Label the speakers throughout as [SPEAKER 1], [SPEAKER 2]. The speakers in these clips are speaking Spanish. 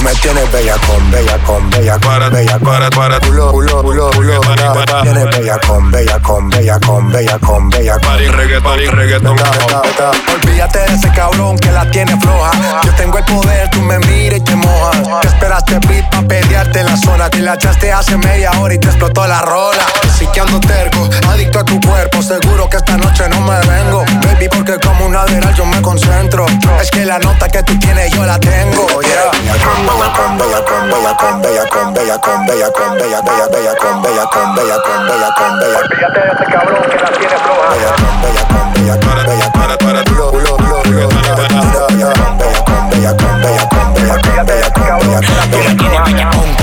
[SPEAKER 1] Tú me tienes bella con, bella con, bella con, bella para, para, culo, culo, culo, culo, para, Tienes bella con, bella con, bella con, bella con, bella con.
[SPEAKER 2] Party reggaeton, reggaeton.
[SPEAKER 1] Veta, veta. Olvídate de ese cabrón que la tiene floja. Yo tengo el poder, tú me miras y te mojas. Te esperaste beat pa' pelearte en la zona. Te la echaste hace media hora y te explotó la rola. Sí que ando terco, adicto a tu cuerpo. Seguro que esta noche no me vengo. Baby, porque como un lateral yo me concentro. Es que la nota que tú tienes yo la tengo. Yeah. Bella con, bella con, bella con, bella con, bella con, bella con, bella, bella, bella con, bella con, bella con, bella con, bella. Olvídate de ese cabrón que la tiene floja. Bella con, bella con, bella con, bella con,
[SPEAKER 2] Para, para,
[SPEAKER 1] culo, culo, culo, culo. Bella con, bella con, bella con, bella con, bella con, bella con, bella con.
[SPEAKER 3] Bella con, con, con, el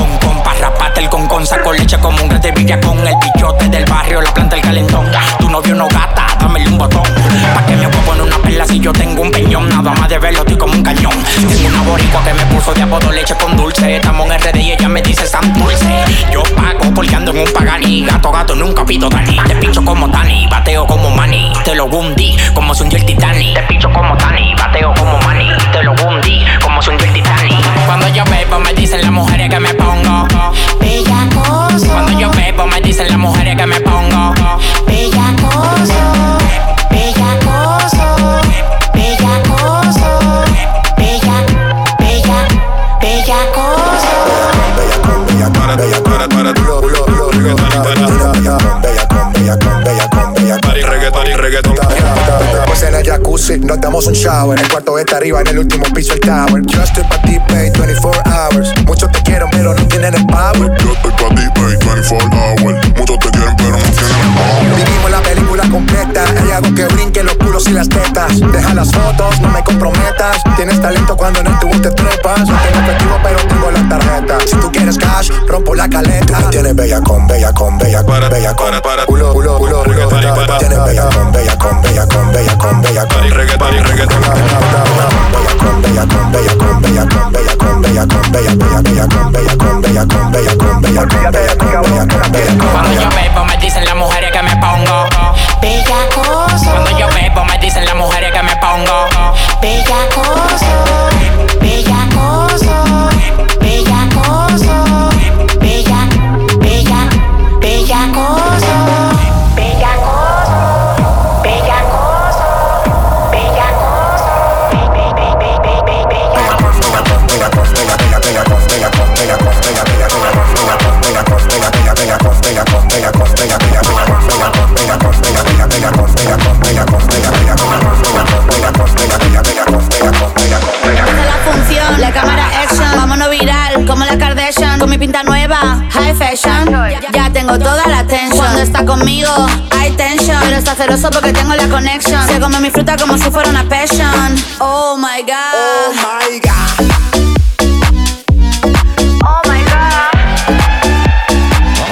[SPEAKER 3] con, saco leche como un grande villa con el bichote del barrio, la planta el calentón. Tu novio no gata, dámele un botón. Pa' que me en una perla si yo tengo un peñón, nada más de verlo estoy como un cañón. Tengo una boricua que me puso de apodo leche con dulce. Estamos en RD y ella me dice San Dulce. Yo pago porque ando en un pagani, gato, gato, nunca pido Dani. Te pincho como Tani, bateo como Manny. Te lo hundí como si hundió el Titanic. Te pincho como Tani, bateo como Manny.
[SPEAKER 1] Un shower. El cuarto está arriba, en el último piso el tower. Yo estoy pa' ti, babe, 24 hours. Muchos te quieren, pero no tienen el power.
[SPEAKER 2] Yo estoy pa' ti, babe, 24 hours. Muchos te quieren, pero no tienen el power.
[SPEAKER 1] Vivimos la película completa. Hay algo que brinque culos y las tetas. Deja las fotos, no me comprometas. Tienes talento cuando en el tubo te trepas. No tengo efectivo, pero tengo la tarjeta. Si tú quieres cash, rompo la caleta. Tú tienes bella con, bella con, bella con,
[SPEAKER 2] Para,
[SPEAKER 1] bella con.
[SPEAKER 2] para, para.
[SPEAKER 1] Culo, culo, culo, culo. Tienes bella con, bella con, bella con, bella con, bella con.
[SPEAKER 2] Reggaeton, reggaeton.
[SPEAKER 1] Bella con, bella con, bella con, bella con, bella con, bella con, bella, bella, bella con, bella con, bella con, bella con, bella con, bella con, bella con, bella con.
[SPEAKER 3] Cuando yo bebo me dicen las mujeres que me pongo Bellacoso Cuando yo bebo me dicen las mujeres que me pongo. Bellacoso
[SPEAKER 4] fashion. Ya tengo toda la atención. Cuando está conmigo, hay tension. Pero está celoso porque tengo la connection. Se come mi fruta como si fuera una passion. Oh my god. Oh my god. Oh my god.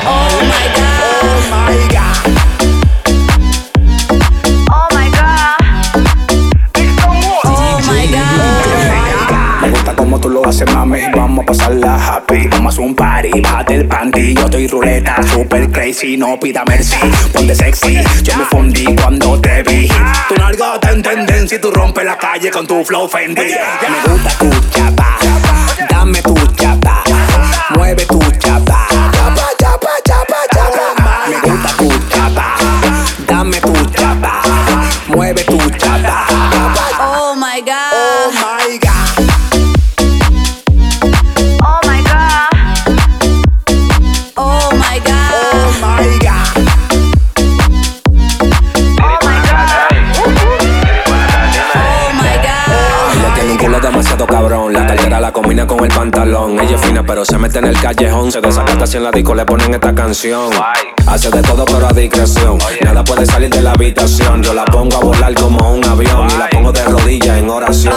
[SPEAKER 4] Oh my god. Oh my god.
[SPEAKER 5] Me gusta como tú lo haces, mami. Vamos a pasarla un party, bájate el panty. Yo estoy ruleta, super crazy. No pida mercy, ponte sexy. Yo me fundí cuando te vi. Tu nalga está en tendencia y tú rompes la calle con tu flow Fendi. Me gusta tu chapa, dame tu chapa. Mueve tu. Chapa,
[SPEAKER 6] combina con
[SPEAKER 4] el pantalón. Ella es fina, pero se mete en el callejón. Se desacata si en la disco le ponen esta canción. Hace de todo, pero a discreción. Nada puede salir de la habitación. Yo la pongo a volar como un avión. Y la pongo de rodillas en oración.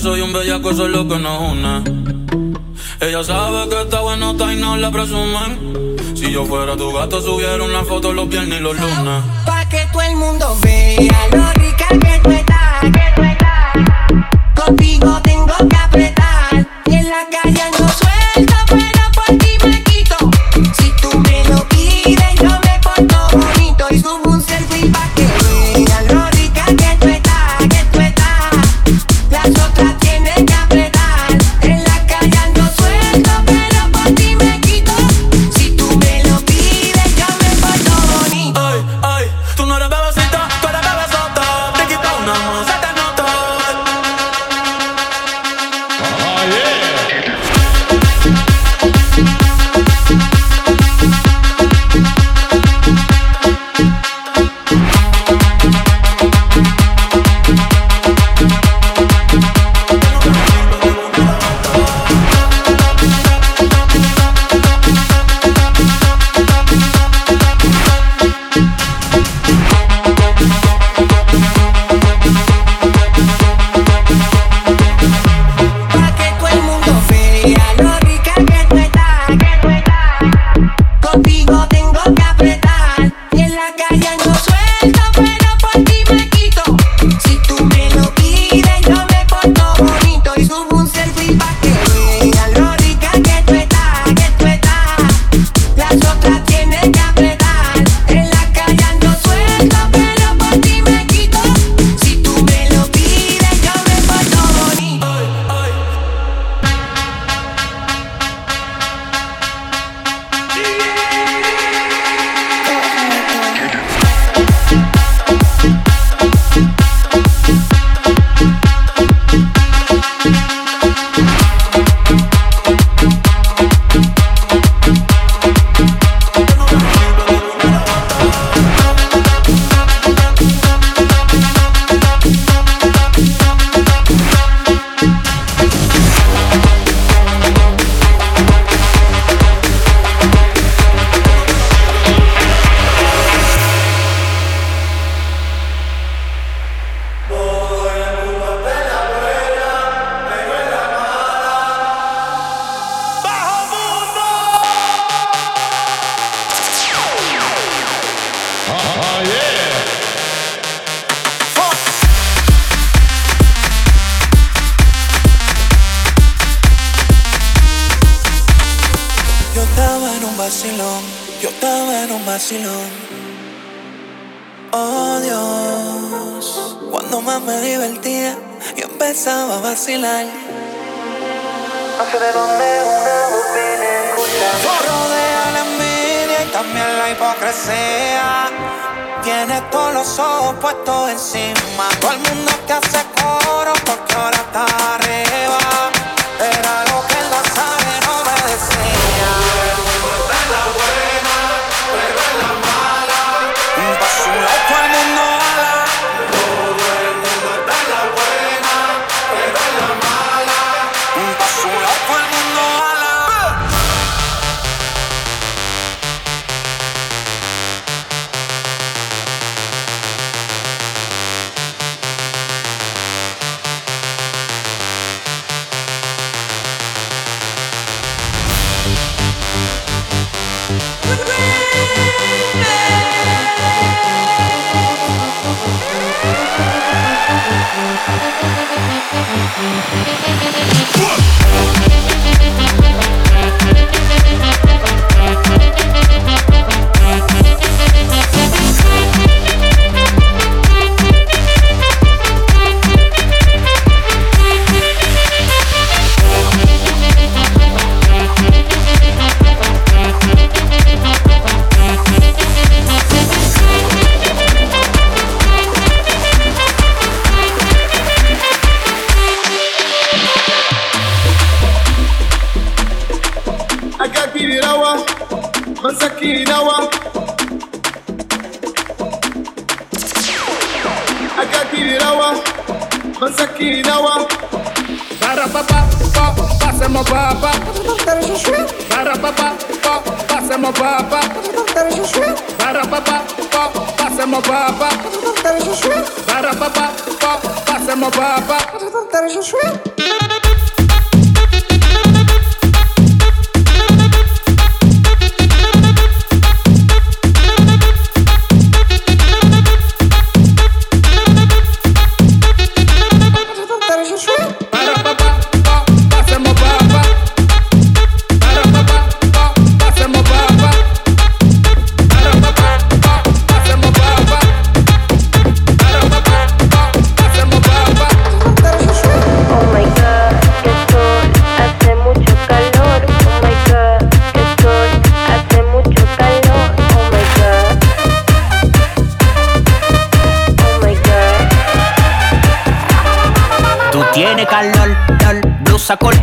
[SPEAKER 7] soy un
[SPEAKER 8] bellaco, eso es lo que nos une. Ella sabe que está bueno, está y no la presumen. Si yo fuera tu gato, subiera una foto los viernes y los lunes.
[SPEAKER 9] Pa' que todo el mundo vea lo rica que tú estás, que tú estás. Contigo tengo que apretar.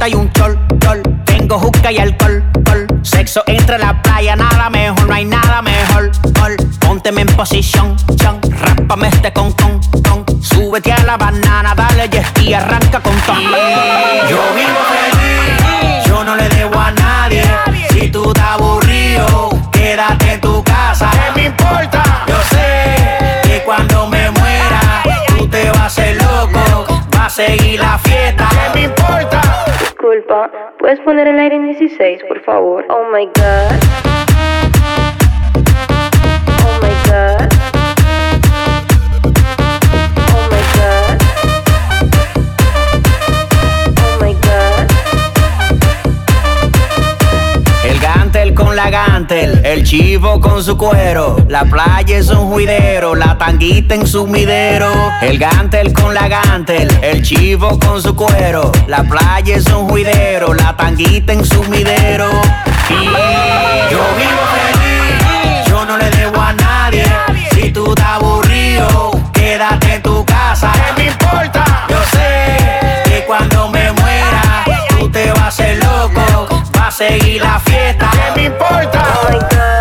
[SPEAKER 9] y un
[SPEAKER 10] chol, chol. Tengo juca y alcohol, col. Sexo entre la playa, nada mejor, no hay nada mejor, col. Pónteme en posición, chon. Rápame este con, con, con. Súbete a la banana, dale yes y arranca con ton. Yeah. Yo vivo feliz, yo no le debo a nadie. Si tú te aburrido, quédate en tu casa. ¿Qué me importa? Yo sé que cuando me muera, tú te vas a ser loco. Va a seguir la
[SPEAKER 11] disculpa. ¿Puedes poner el aire en 16, por favor? Oh my god.
[SPEAKER 10] la gantel, el chivo con su cuero, la playa es un juidero, la tanguita en su midero, El gantel con la gantel, el chivo con su cuero, la playa es un juidero, la tanguita en sumidero. Y yo vivo feliz, yo no le debo a nadie. Si tú estás aburrido, quédate en tu casa. ¿Qué me importa? seguir la fiesta. ¿Qué me importa?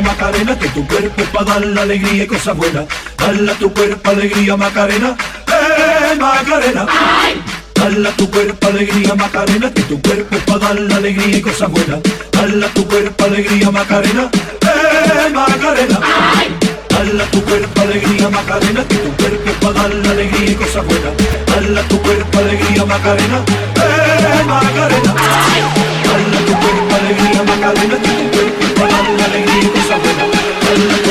[SPEAKER 10] Macarena,
[SPEAKER 12] que tu cuerpo es para dar la alegría y cosas buenas. Dale a tu cuerpo alegría Macarena, eh Macarena. Dale tu cuerpo alegría Macarena, que tu cuerpo es para dar la alegría y cosas buenas. Dale a tu cuerpo alegría Macarena, eh Macarena. Dale tu cuerpo alegría Macarena, que tu cuerpo es para dar la alegría y cosas buenas. Dale a tu cuerpo alegría Macarena, eh Macarena. Dale a tu cuerpo alegría Macarena, que tu cuerpo Madura alegría y
[SPEAKER 13] cosa buena.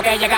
[SPEAKER 13] ok,
[SPEAKER 3] ya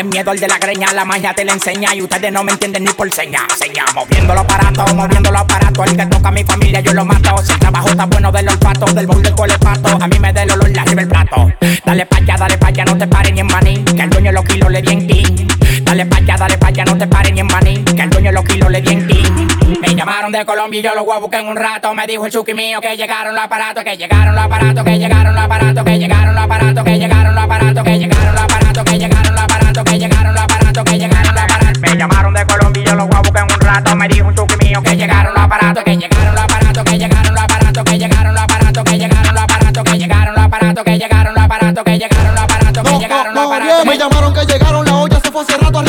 [SPEAKER 3] tienen miedo al de la greña. La magia te la enseña y ustedes no me entienden ni por seña. Seña, moviendo los aparatos, moviendo los aparatos. El que toca a mi familia yo lo mato. Si el trabajo está bueno del olfato, del bol del colepato. A mí me da el olor la arriba el plato. Dale pa' allá, dale pa' allá, no te pares ni en maní. Que el dueño los kilos le di en king. Dale pa' allá, dale pa' allá, no te pares ni en maní. Que el dueño los kilos le di en king. Me llamaron de Colombia y yo los voy a en un rato. Me dijo el chuki mío que llegaron los aparatos, que llegaron los aparatos, que llegaron los aparatos, que llegaron los aparatos, que llegaron los aparatos, que llegaron rato. Me dijo un chuki mío que llegaron los aparatos, que llegaron los aparatos, que llegaron los aparatos, que llegaron los aparatos, que llegaron los aparatos, que llegaron los aparatos, que llegaron los aparatos, que llegaron los aparatos, que llegaron los aparatos.
[SPEAKER 14] Me llamaron que llegaron, la olla se fue hace rato.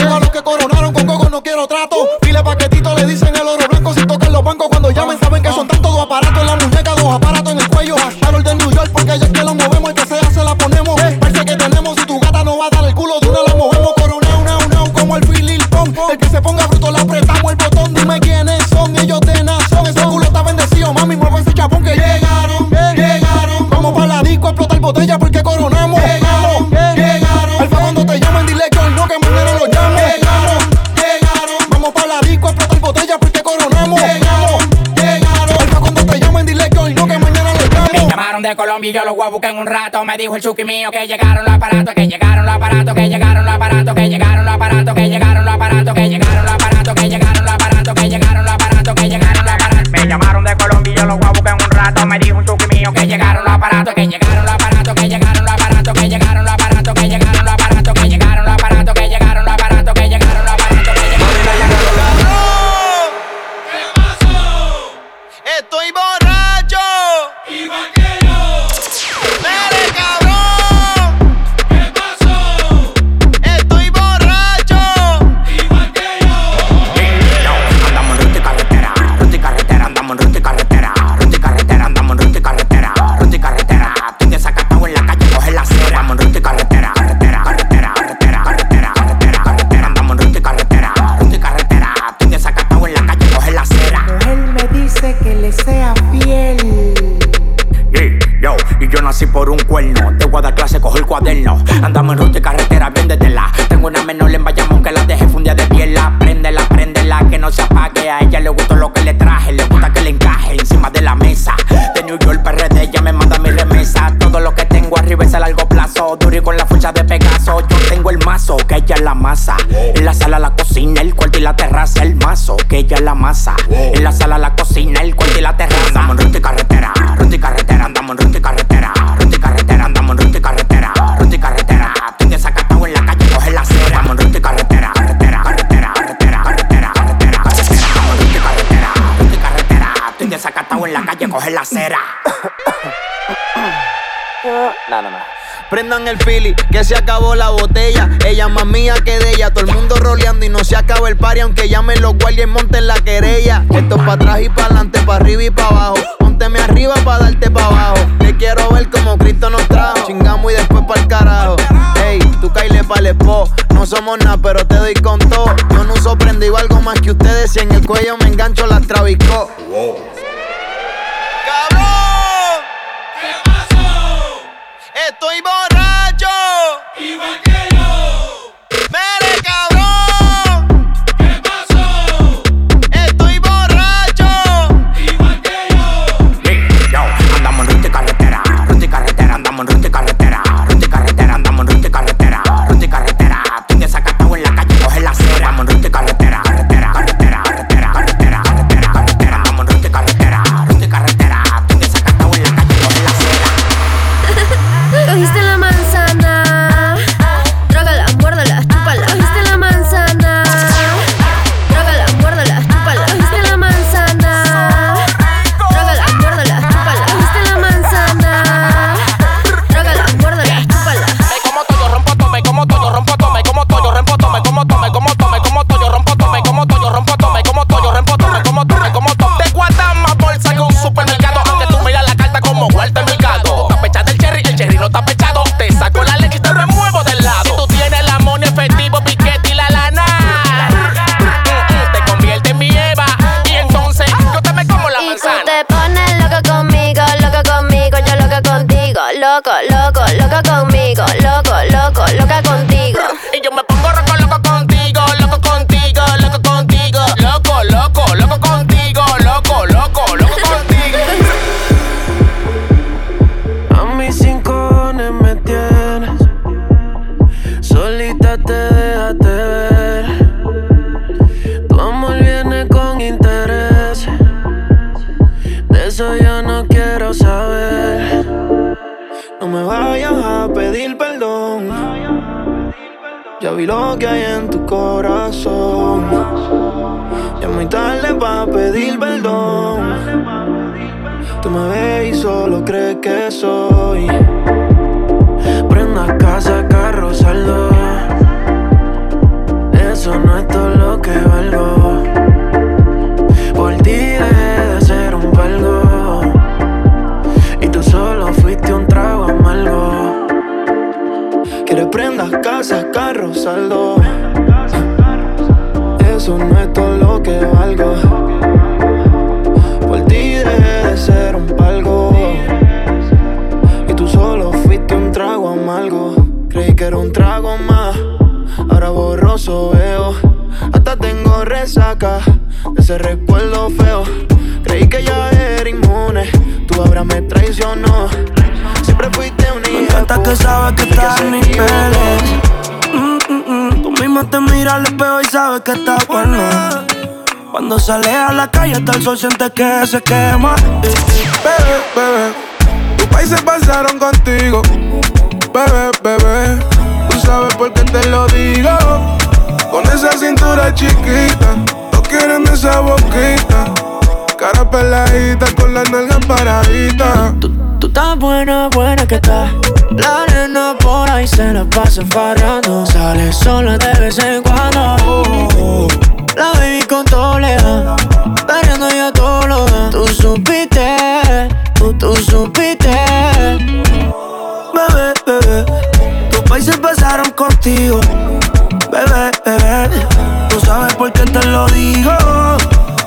[SPEAKER 3] yo los voy a en un rato. Me dijo el chuki mío que llegaron los aparatos, que llegaron los aparatos, que llegaron los aparatos, que llegaron los aparatos, que llegaron los aparatos, que llegaron los aparatos, que llegaron los aparatos, que llegaron los aparatos, que llegaron los aparatos. Me llamaron de Colombia yo los voy a en un rato. Me dijo un chuki mío que llegaron los aparatos, que llegaron
[SPEAKER 15] Prendan el pili, que se acabó la botella. Ella más mía que de ella. Todo el mundo roleando y no se acaba el party, aunque llamen los guardias y monten la querella. Esto es para atrás y para adelante, para arriba y para abajo. Pónteme arriba para darte para abajo. Te quiero ver como Cristo nos trajo. Chingamos y después para el carajo. Ey, tú caile para el No somos nada, pero te doy con todo. Yo no uso prendido algo más que ustedes. Si en el cuello me engancho, las trabicó.
[SPEAKER 10] boy. Eso no
[SPEAKER 15] es
[SPEAKER 10] todo lo que valgo. Por ti dejé de ser un
[SPEAKER 15] palgo. Y tú solo fuiste un trago amargo. Creí que era un trago más. Ahora borroso veo. Hasta tengo resaca de ese recuerdo feo. Creí que ya era inmune. Tú ahora me traicionó.
[SPEAKER 16] Siempre fuiste un hija. Me encanta que sabes que estás en mis te miras al espejo y sabes que está buena. Cuando sales a la calle hasta el sol sientes que se quema.
[SPEAKER 17] Bebé, bebé, tus países pasaron contigo. Bebé, bebé, tú sabes por qué te lo digo. Con esa cintura chiquita, no quieren esa boquita. Cara peladita con las nalgas paraditas.
[SPEAKER 16] Estás buena, buena que estás. La nena por ahí se la pasa farrando. Sale sola de vez en cuando. La baby con tolea. Perreando ya todo lo da. Tú supiste, tú, tú supiste. Bebé, bebé. Tus países pasaron contigo. Bebé, bebé. Tú sabes por qué te lo digo.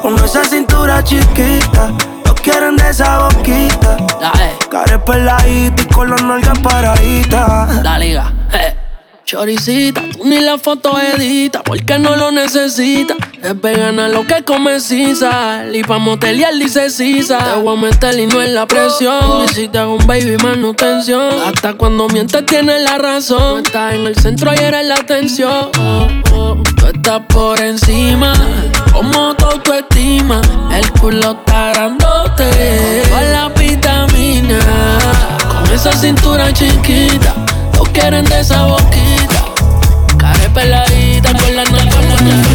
[SPEAKER 16] Con esa cintura chiquita. Quieren de esa boquita. Care peladita y con las nalgas paraditas. La liga, Choricita, tú ni la foto edita porque no lo necesita. Es vegana lo que come sal. Y pa' motelear dice sisa. Te voy a meter y no es la presión. Y si te hago un baby manutención. Hasta cuando mientes tienes la razón. No estás en el centro y eres la atención. Oh, oh. Tú estás por encima. Como tu autoestima. El culo está grandote. Con la vitamina. Con esa cintura chiquita. No quieren de esa boquita. Care peladita con la nalga.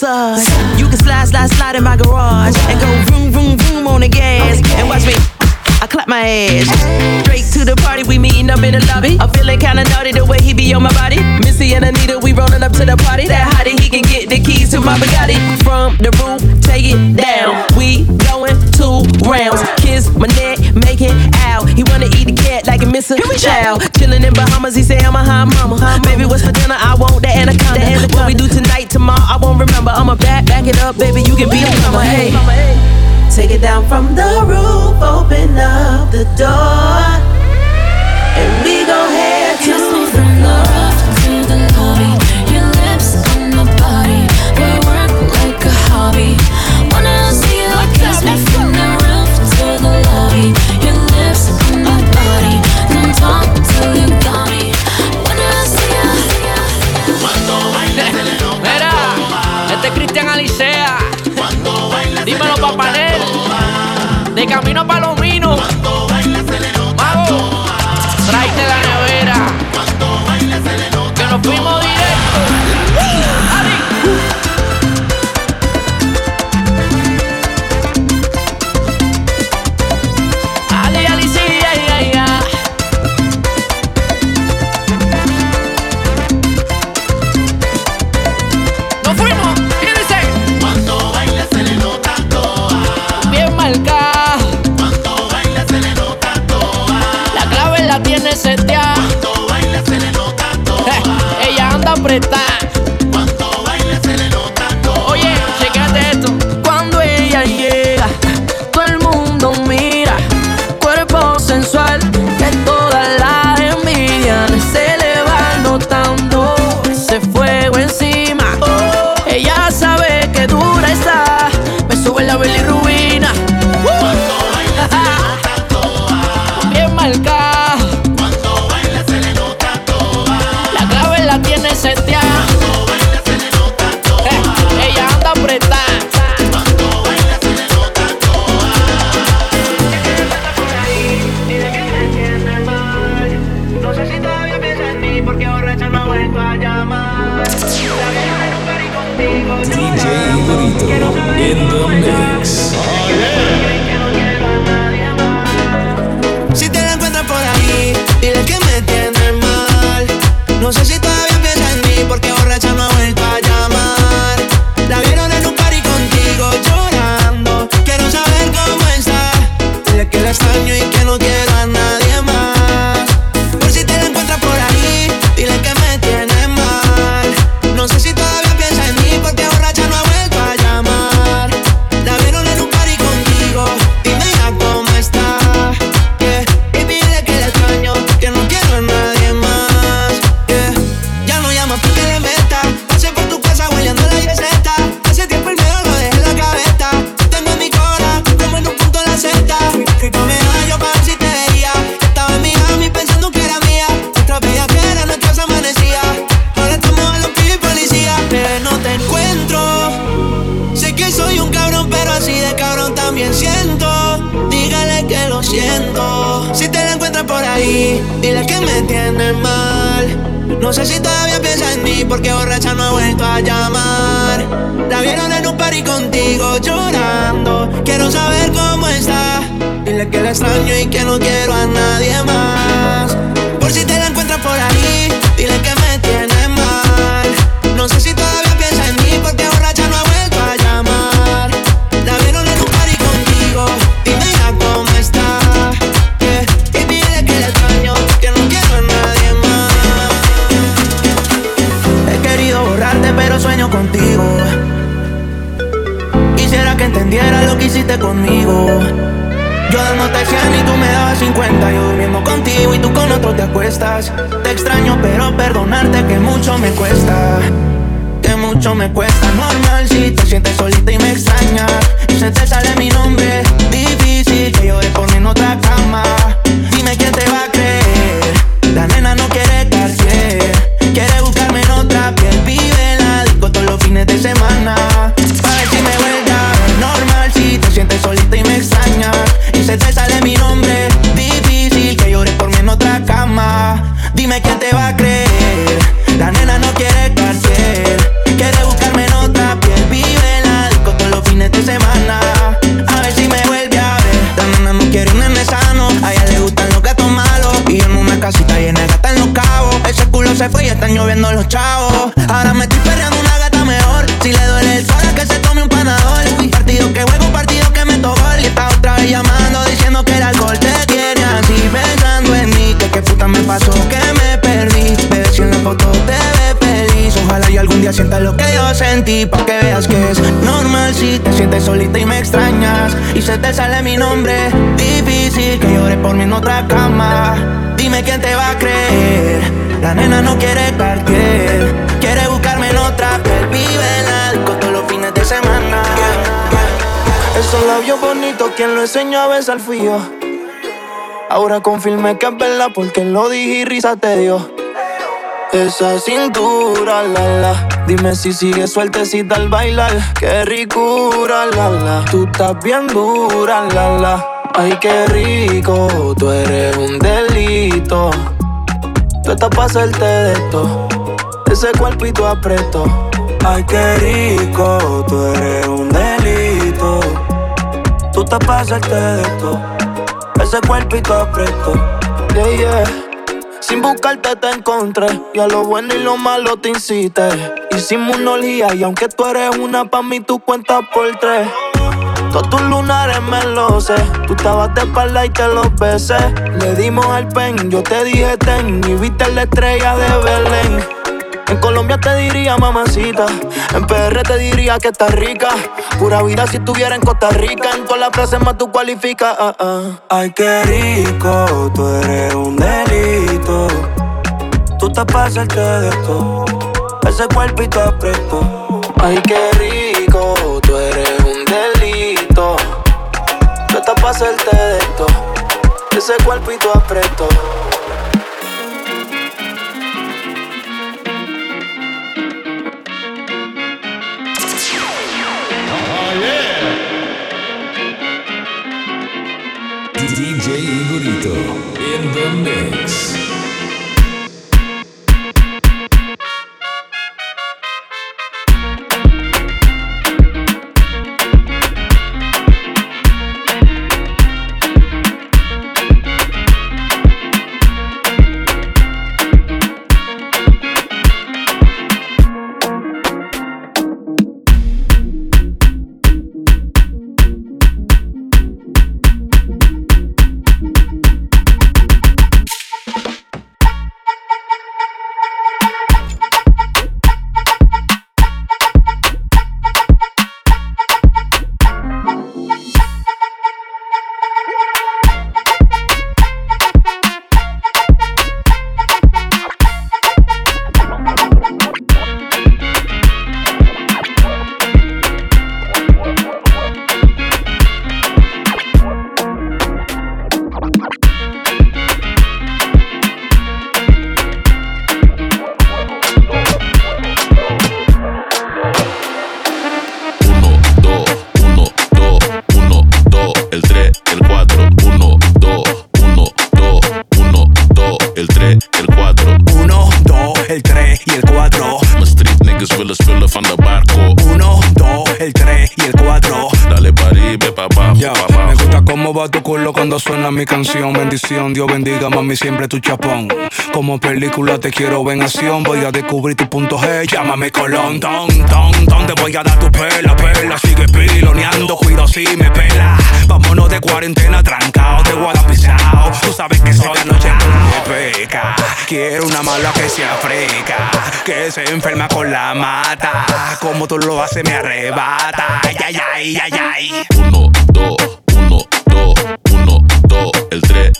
[SPEAKER 18] Massage. You can slide, slide, slide in my garage and go vroom, vroom, vroom on the gas. And watch me. I clap my ass. Straight to the party, we meeting up in the lobby. I'm feeling kinda naughty the way he be on my body. Missy and Anita, we rolling up to the party. That hottie, he can get the keys to my Bugatti. From the roof, take it down. We going two rounds. Kiss my neck, make it out. He wanna eat the cat like a Mr. Chow. Chillin' in Bahamas, he say I'm a hot mama. Baby, what's for dinner? I want that anaconda. What we do tonight, tomorrow, I won't remember. I'ma back, back it up, baby. You can be a mama. Hey. Take it down from the roof, open up the door, and we
[SPEAKER 13] De camino
[SPEAKER 15] Te extraño pero perdonarte que mucho me cuesta. Que mucho me cuesta. Normal si te sientes solita y me extrañas. Y se te sale mi nombre sentí. Pa' que veas que es normal si te sientes solita y me extrañas. Y se te sale mi nombre. Difícil que llores por mí en otra cama. Dime quién te va a creer. La nena no quiere cartier. Quiere buscarme en otra piel. Vive en la todos los fines de semana. Esos labios bonitos, quien lo enseñó a besar fui yo. Ahora confirmé que es verdad porque lo dije y risa te dio. Esa cintura, la la. Dime si sigue sueltecita al bailar. Qué ricura, la la. Tú estás bien dura, la la. Ay, qué rico. Tú eres un delito. Tú estás pa' hacerte de esto. Ese cuerpito aprieto. Ay, qué rico. Tú eres un delito. Tú estás pa' hacerte de esto. Ese cuerpito aprieto. Yeah, yeah. Sin buscarte te encontré Y a lo bueno y lo malo te incité. Hicimos una orgía y aunque tú eres una Pa' mí tú cuentas por tres. Todos tus lunares me lo sé Tú estabas de espalda y te los besé. Le dimos al pen, yo te dije ten Y viste la estrella de Belén En Colombia te diría mamacita En PR te diría que estás rica. Pura vida si estuviera en Costa Rica En todas las frases más tú cualificas ah, ah. Ay, qué rico, tú eres un delito. Tú te pasas de esto Ese cuerpito aprieto Ay, qué rico, tú eres un delito. Tú te pasas de esto Ese cuerpito aprieto
[SPEAKER 19] DJ Igorito in the mix.
[SPEAKER 20] Mami, siempre tu chapón. Como película te quiero ver acción. Voy a descubrir tu punto G. Llámame Colón, don, don, don. Te voy a dar tu pela, pela. Sigue piloneando, cuido si me pela. Vámonos de cuarentena trancado, de pisado. Tú sabes que soy la noche me peca. Quiero una mala que se africa. Que se enferma con la mata. Como tú lo haces, me arrebata. Ay, ay, ay, ay, ay.
[SPEAKER 21] Uno, dos, uno, dos, uno, dos, el 3,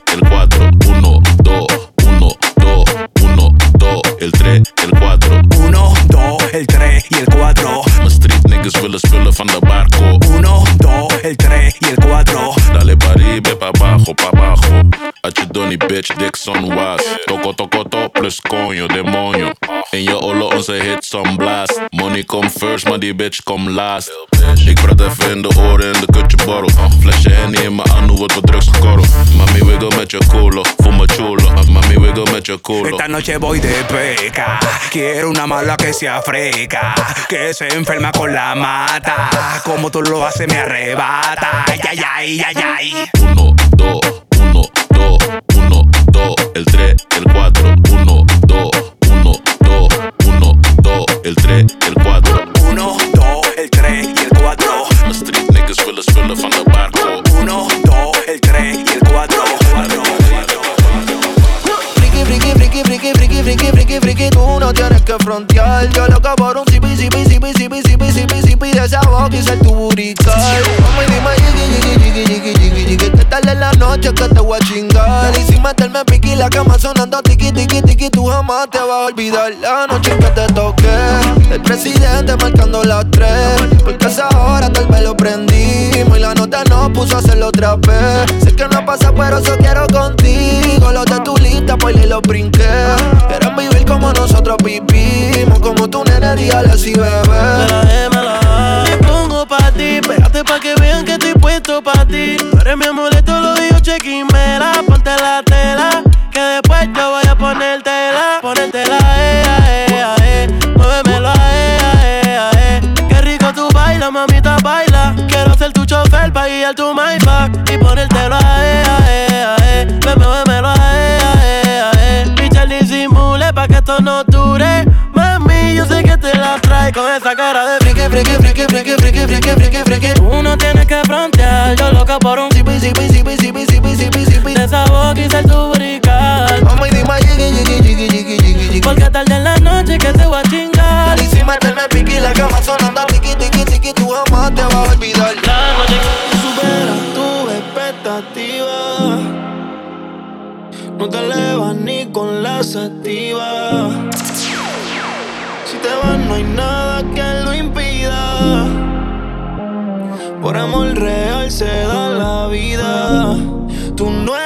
[SPEAKER 21] el 3
[SPEAKER 20] y el 4.
[SPEAKER 21] Mijn street niggas willen spullen van de barco.
[SPEAKER 20] 1, 2, el 3 y el 4.
[SPEAKER 21] Dale party, ve pa' abajo, pa' abajo. Donny bitch, Dixon was. Toko toko to plus konjo, demonio. En je olle onze hits on blast. Money come first, maar die bitch come last. Ik praat even in de oren en de kutje borrel. Flesje Henny in mijn anu wordt wat drugs gekorreld. Mami wiggle met je culo, voel me chulo. Mami wiggle met je culo.
[SPEAKER 20] Esta noche voy de peca. Quiero una mala que se africa. Que se enferma con la mata. Como tú lo haces me arrebata. Ay, ay, ay, ay, ay.
[SPEAKER 21] Uno, dos, uno, dos, uno, dos, el 3, el 4,
[SPEAKER 15] que frontear. Yo loco por un zipi, zipi, zipi, zipi, zipi, zipi, zipi de esa boca y ser tu burical. Y dime, jiggy, jiggy, jiggy, jiggy, jiggy, que tal en la noche que te voy a chingar. Y sin meterme piqui, la cama sonando tiki, tiki, tiki, tú jamás te vas a olvidar la noche que te toqué. El presidente marcando las tres, porque esa hora tal vez lo prendimos y la nota nos puso a hacerlo otra vez. Sé que no pasa, pero eso quiero contigo. Los de tu lista, pues y lo brinqué. Nosotros vivimos, como tu nene, dígale así, bebé.
[SPEAKER 22] Me pongo pa' ti, pégate pa' que vean que estoy puesto pa' ti. Tú eres mi amuleto, lo digo chequimera. Ponte la tela, que después yo voy a ponértela. Ponértela, eh, eh, eh, eh. Muévemelo, eh, eh, eh. Qué rico tú bailas, mamita, baila. Quiero ser tu chofer pa' guiar tu Maybach y ponértelo, eh, eh, esto no dure. Mami, yo sé que te la trae con esa cara de friki, friki, friki, friki, friki, friki, friki, friki. Tú no tienes que frontear, yo loca por un zipi, zipi, zipi, zipi, zipi, zipi, zipi. De esa boca y ser tu brical.
[SPEAKER 15] Y dime, jiggy, jiggy, jiggy, jiggy, jiggy, jiggy.
[SPEAKER 22] Porque tarde en la noche que te voy a chingar.
[SPEAKER 15] Y sin meterme piqui, la cama sonando tiki, tiki, tiki, tú jamás te vas a olvidar.
[SPEAKER 22] La noche que
[SPEAKER 15] supera tu expectativa. No te elevas ni con la sativa. Si te vas, no hay nada que lo impida. Por amor real se da la vida. Tú no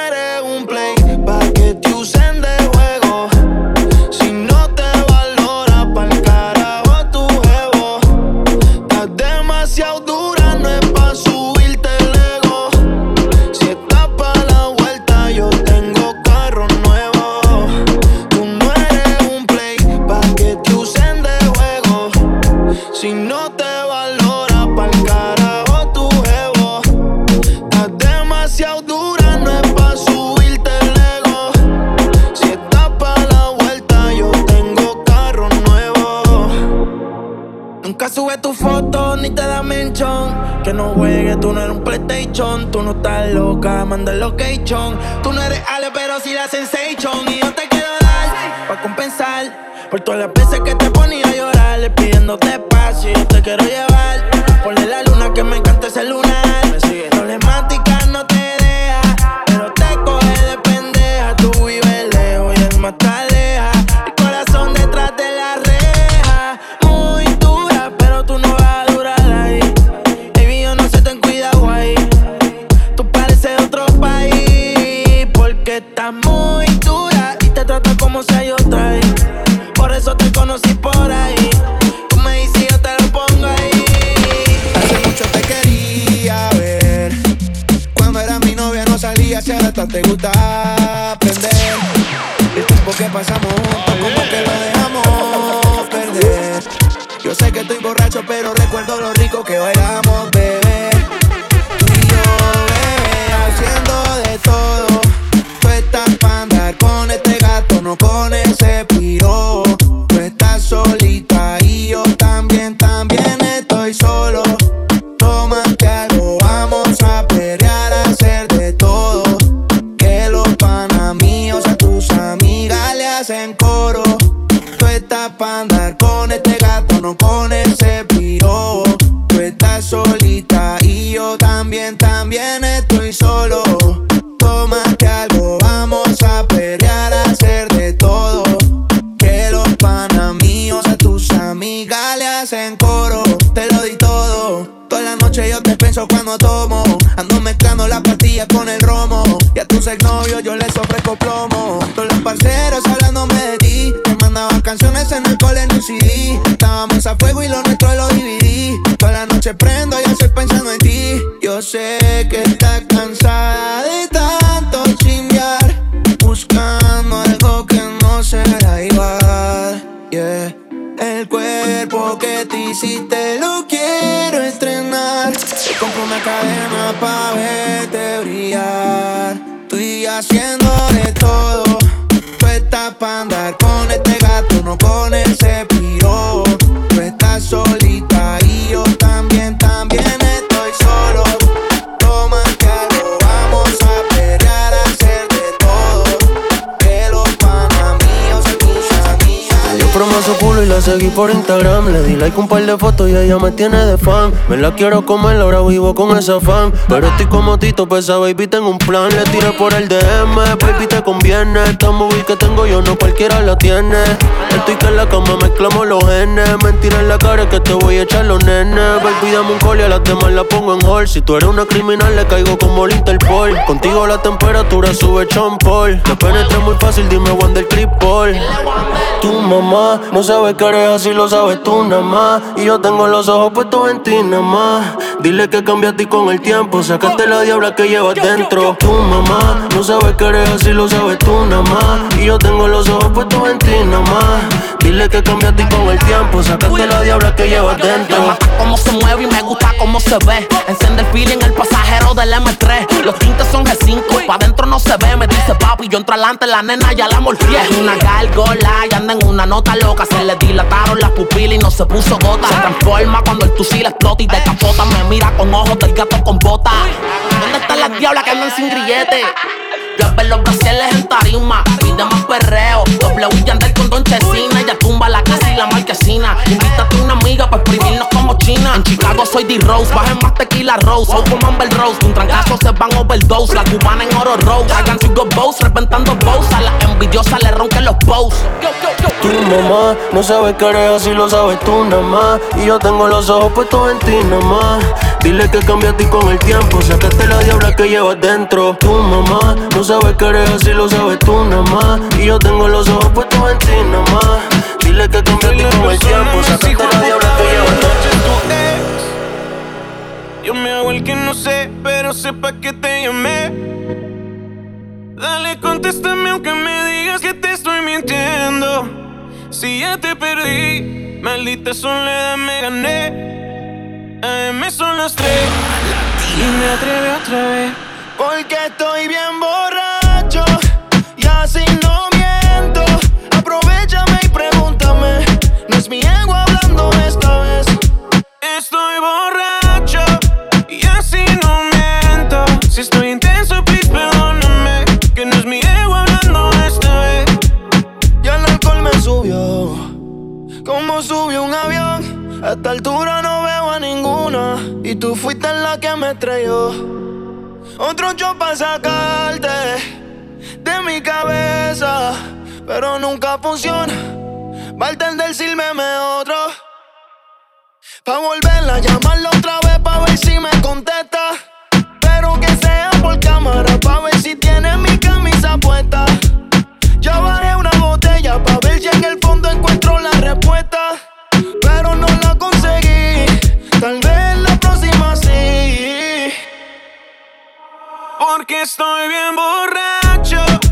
[SPEAKER 15] no estás loca, manda el location. Tú no eres Ale, pero sí la sensation. Te
[SPEAKER 23] gusta
[SPEAKER 22] seguí por Instagram. Le di like un par de fotos y ella me tiene de fan. Me la quiero comer, ahora vivo con esa fan. Pero estoy como Tito, pues esa baby tengo un plan. Le tiré por el DM, baby te conviene. Esta movie que tengo yo no cualquiera la tiene. Estoy que en la cama mezclamos los genes. Mentira en la cara que te voy a echar los nenes. Baby, dame un call y a las demás la pongo en hold. Si tú eres una criminal, le caigo como el Interpol. Contigo la temperatura sube chompol. Te penetré muy fácil, dime Wander Cripple. Tu mamá no sabe que eres así, lo sabes tú nada más. Y yo tengo los ojos puestos en ti nada más. Dile que cambiaste con el tiempo, sacaste la diabla que llevas dentro. Tu mamá no sabe que eres así, lo sabes tú nada más. Y yo tengo los ojos puestos en ti nada más. Dile que cambiaste con el tiempo, sacaste la diabla que llevas dentro.
[SPEAKER 24] Cómo se mueve y me gusta cómo se ve. Enciende el feeling el pasajero del M3. Los tintes son G5, pa' adentro no se ve. Me dice papi, yo entro adelante, la nena ya la morfié. Es una gárgola y anda en una nota loca. Se le dilataron las pupilas y no se puso gota. Se transforma cuando el fusil explota y te capota. Me mira con ojos del gato con bota. ¿Dónde están las diablas que andan sin grillete? Ya ver los brasiles en tarima, pide más perreo. W y Yandel con Don Chesina. Ella tumba la casa y la marquesina. Invítate a una amiga para exprimirnos como China. En Chicago soy D-Rose, bajen más tequila Rose. Soy como Amber Rose, un trancazo se van overdose. La cubana en oro rose. Hagan su go bows, reventando bows. A la envidiosa le ronquen los posts.
[SPEAKER 22] Tu mamá no sabe que eres así, lo sabes tú nada más. Y yo tengo los ojos puestos en ti nada más. Dile que cambiaste con el tiempo, sacaste la diabla que llevas dentro. Tu mamá no sabe que eres así, lo sabes tú nada más. Y yo tengo los ojos puestos en ti nada más. Dile que cambiaste con el tiempo, sacaste la diabla que llevas.
[SPEAKER 25] Yo me hago el que no sé, pero sepa que te llamé. Dale, contéstame aunque me digas que te estoy mintiendo. Si ya te perdí, maldita soledad me gané. AM son las tres y me atreví otra vez.
[SPEAKER 15] Porque estoy bien borracho y así no miento. Aprovechame y pregúntame. No es mi ego hablando esta vez.
[SPEAKER 25] Estoy borracho y así no miento. Si estoy intenso, please perdóname. Que no es mi ego hablando esta vez.
[SPEAKER 15] Ya el alcohol me subió. Como subió un avión. A esta altura no veo a ninguna. Y tú fuiste la que me estrelló. Otro yo para sacarte de mi cabeza. Pero nunca funciona. Bartender, sírveme otro. Pa' volverla a llamarla otra vez pa' ver si me contesta. Pero que sea por cámara
[SPEAKER 25] Porque estoy bien borracho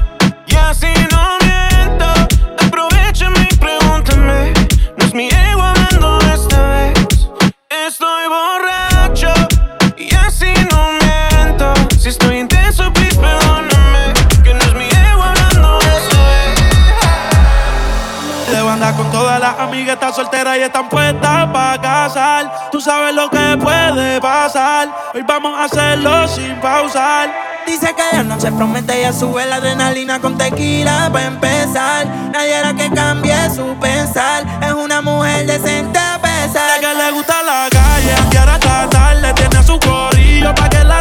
[SPEAKER 15] amigas están solteras y están puestas para casar. Tú sabes lo que puede pasar. Hoy vamos a hacerlo sin pausar.
[SPEAKER 26] Dice que de noche promete y sube la adrenalina con tequila para empezar. Nadie hará que cambie su pensar. Es una mujer decente a pesar.
[SPEAKER 15] que le gusta la calle, quiere tratarle, tiene su corillo pa' que la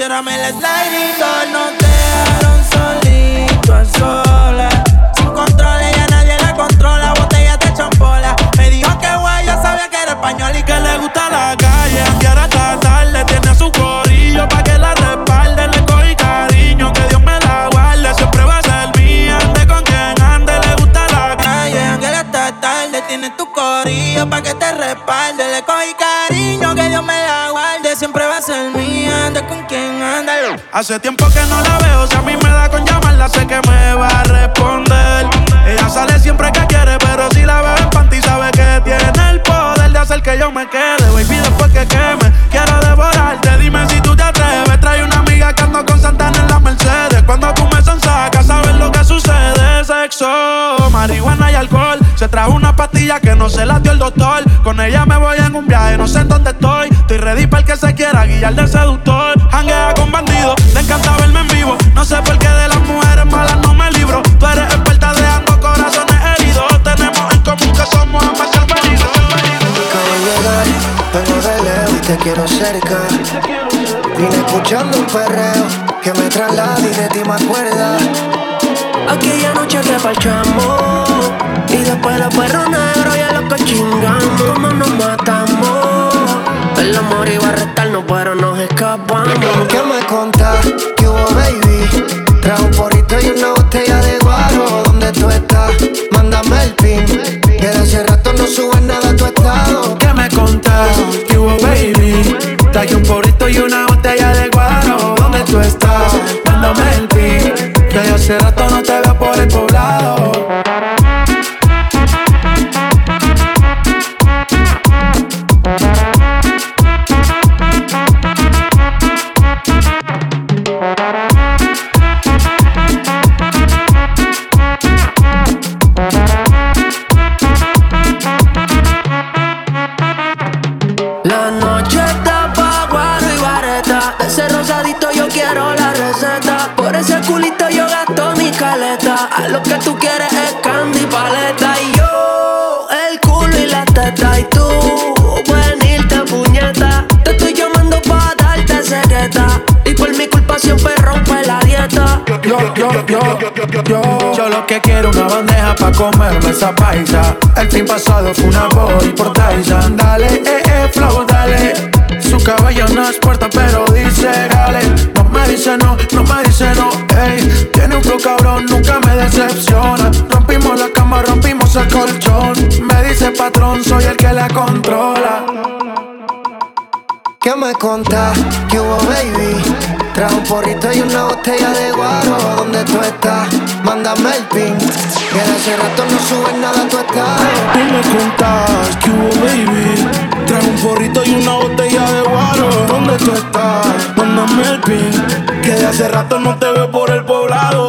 [SPEAKER 26] ciérrame el door. No te dejaron solito a solas. Sin control, ella nadie la controla. Botella de champola. Me dijo que guay, yo sabía que era español y que
[SPEAKER 15] le gusta la calle, quiere tratarle, tiene su corillo pa' que la respalde. Le cogí cariño, que Dios me la guarde. Siempre va a ser mía, ande con quien ande. Le gusta la
[SPEAKER 26] calle, aunque hasta tarde. Tienes tu corillo pa' que te respalde.
[SPEAKER 15] Hace tiempo que no la veo, si a mí me da con llamarla, sé que me va a responder. Ella sale siempre que quiere, pero si la veo en panty, sabe que tiene el poder de hacer que yo me quede. Baby, después que queme, quiero devorarte. Dime si tú te atreves. Trae una amiga que ando con Santana en la Mercedes. Cuando tú me sonsacas, sabes lo que sucede. Sexo, marihuana y alcohol. Se trajo una pastilla que no se la dio el doctor. Con ella me voy en un viaje, no sé en dónde estoy. Estoy ready para el que se quiera guiar del seductor. Hanguea con bandidos, le encanta verme en vivo. No sé por qué de las mujeres malas no me libro. Tú eres experta dejando corazones heridos. Tenemos en común que somos ambas salvaridos.
[SPEAKER 27] Acabo de llegar, vengo de lejos y te quiero cerca. Vine escuchando un perreo que me traslada y de ti me acuerda.
[SPEAKER 22] Aquella noche que parchamos Y después los perros negros y a los que chingamos Como nos matamos El amor iba a restarnos pero nos escapamos
[SPEAKER 27] ¿Qué me contás?
[SPEAKER 15] El fin pasado fue una boy por Tyson. Dale, eh, eh, flow, dale. Su cabello no es puerta, pero dice dale. No me dice no, no me dice no, ey. Tiene un flow cabrón, nunca me decepciona. Rompimos la cama, rompimos el colchón. Me dice patrón, soy el que la controla.
[SPEAKER 27] ¿Qué me contás? ¿Qué hubo, baby? Trajo un porrito y una botella de guaro. ¿Dónde tú estás? Mándame el pin. Que de hace rato no subes nada a tu estado.
[SPEAKER 15] Tú me contás que hubo, baby. Trae un porrito y una botella de guaro. ¿Dónde tú estás? Mándame el pin. Que de hace rato no te veo por el poblado.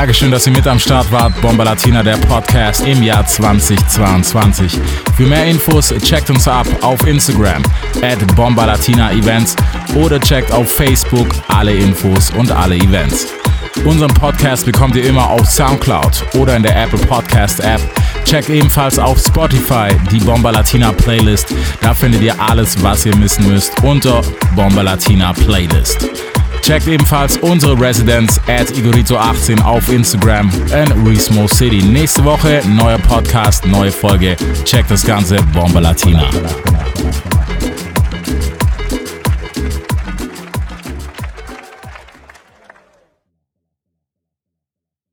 [SPEAKER 28] Dankeschön, dass ihr mit am Start wart. Bomba Latina, der Podcast im Jahr 2022. Für mehr Infos checkt uns ab auf Instagram at Bomba Latina Events oder checkt auf Facebook alle Infos und alle Events. Unseren Podcast bekommt ihr immer auf Soundcloud oder in der Apple Podcast App. Checkt ebenfalls auf Spotify die Bomba Latina Playlist. Da findet ihr alles, was ihr missen müsst unter Bomba Latina Playlist. Checkt ebenfalls unsere Residenz at Igorito18 auf Instagram in Resmo City. Nächste Woche neuer Podcast, neue Folge. Checkt das Ganze Bomba Latina.